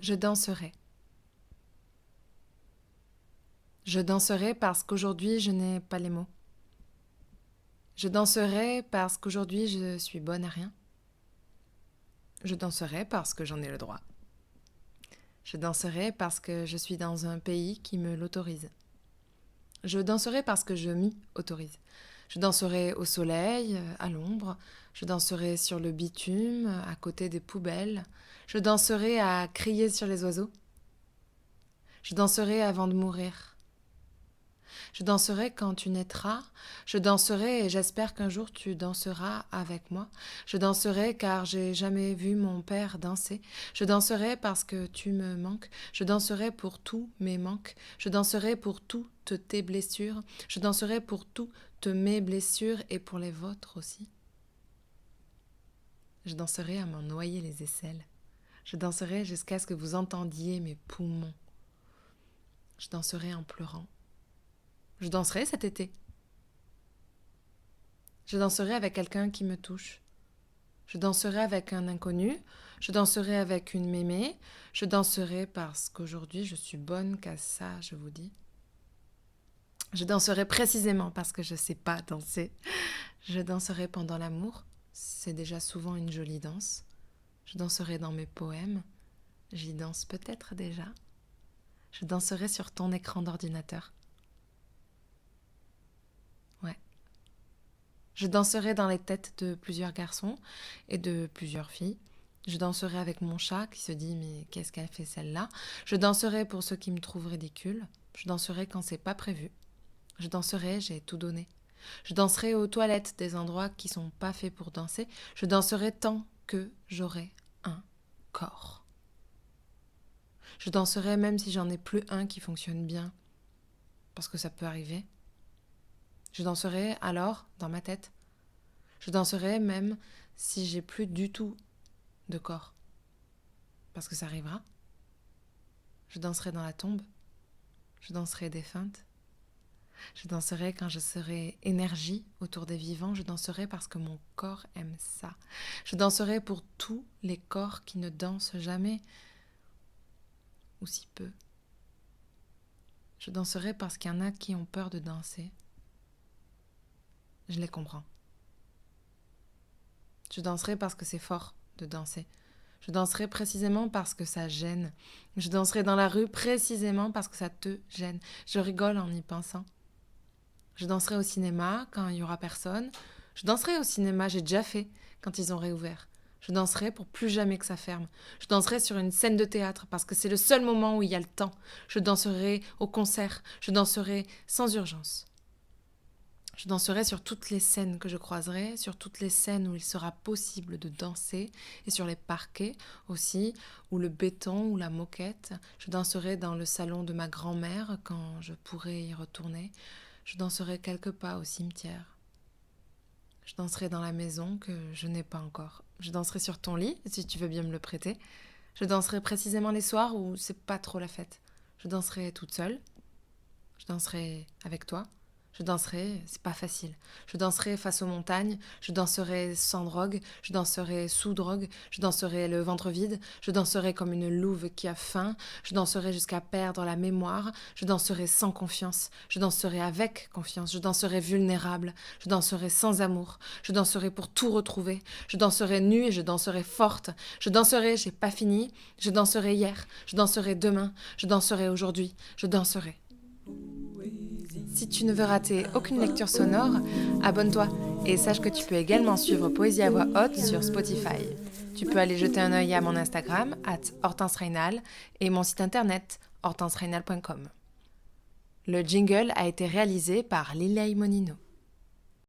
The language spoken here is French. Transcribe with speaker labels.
Speaker 1: Je danserai. Je danserai parce qu'aujourd'hui je n'ai pas les mots. Je danserai parce qu'aujourd'hui je suis bonne à rien. Je danserai parce que j'en ai le droit. Je danserai parce que je suis dans un pays qui me l'autorise. Je danserai parce que je m'y autorise. Je danserai au soleil, à l'ombre. Je danserai sur le bitume, à côté des poubelles. Je danserai à crier sur les oiseaux. Je danserai avant de mourir. Je danserai quand tu naîtras, je danserai et j'espère qu'un jour tu danseras avec moi. Je danserai car j'ai jamais vu mon père danser. Je danserai parce que tu me manques. Je danserai pour tous mes manques. Je danserai pour toutes tes blessures. Je danserai pour toutes mes blessures et pour les vôtres aussi. Je danserai à m'en noyer les aisselles. Je danserai jusqu'à ce que vous entendiez mes poumons. Je danserai en pleurant. Je danserai cet été. Je danserai avec quelqu'un qui me touche. Je danserai avec un inconnu. Je danserai avec une mémé. Je danserai parce qu'aujourd'hui je suis bonne qu'à ça, je vous dis. Je danserai précisément parce que je ne sais pas danser. Je danserai pendant l'amour. C'est déjà souvent une jolie danse. Je danserai dans mes poèmes. J'y danse peut-être déjà. Je danserai sur ton écran d'ordinateur. Je danserai dans les têtes de plusieurs garçons et de plusieurs filles. Je danserai avec mon chat qui se dit mais qu'est-ce qu'elle fait celle-là? Je danserai pour ceux qui me trouvent ridicule. Je danserai quand c'est pas prévu. Je danserai, j'ai tout donné. Je danserai aux toilettes des endroits qui sont pas faits pour danser. Je danserai tant que j'aurai un corps. Je danserai même si j'en ai plus un qui fonctionne bien. Parce que ça peut arriver. Je danserai alors dans ma tête. Je danserai même si j'ai plus du tout de corps. Parce que ça arrivera. Je danserai dans la tombe. Je danserai défunte. Je danserai quand je serai énergie autour des vivants. Je danserai parce que mon corps aime ça. Je danserai pour tous les corps qui ne dansent jamais. Ou si peu. Je danserai parce qu'il y en a qui ont peur de danser. Je les comprends. Je danserai parce que c'est fort de danser. Je danserai précisément parce que ça gêne. Je danserai dans la rue précisément parce que ça te gêne. Je rigole en y pensant. Je danserai au cinéma quand il y aura personne. Je danserai au cinéma, j'ai déjà fait quand ils ont réouvert. Je danserai pour plus jamais que ça ferme. Je danserai sur une scène de théâtre parce que c'est le seul moment où il y a le temps. Je danserai au concert. Je danserai sans urgence. Je danserai sur toutes les scènes que je croiserai, sur toutes les scènes où il sera possible de danser, et sur les parquets aussi, ou le béton ou la moquette. Je danserai dans le salon de ma grand-mère quand je pourrai y retourner. Je danserai quelques pas au cimetière. Je danserai dans la maison que je n'ai pas encore. Je danserai sur ton lit, si tu veux bien me le prêter. Je danserai précisément les soirs où c'est pas trop la fête. Je danserai toute seule. Je danserai avec toi. Je danserai, c'est pas facile. Je danserai face aux montagnes, je danserai sans drogue, je danserai sous drogue, je danserai le ventre vide, je danserai comme une louve qui a faim, je danserai jusqu'à perdre la mémoire, je danserai sans confiance, je danserai avec confiance, je danserai vulnérable, je danserai sans amour, je danserai pour tout retrouver, je danserai nue et je danserai forte, je danserai, j'ai pas fini, je danserai hier, je danserai demain, je danserai aujourd'hui, je danserai. Si tu ne veux rater aucune lecture sonore, abonne-toi et sache que tu peux également suivre Poésie à voix haute sur Spotify. Tu peux aller jeter un œil à mon Instagram, Hortense et mon site internet, hortensereynal.com. Le jingle a été réalisé par Lilei Monino.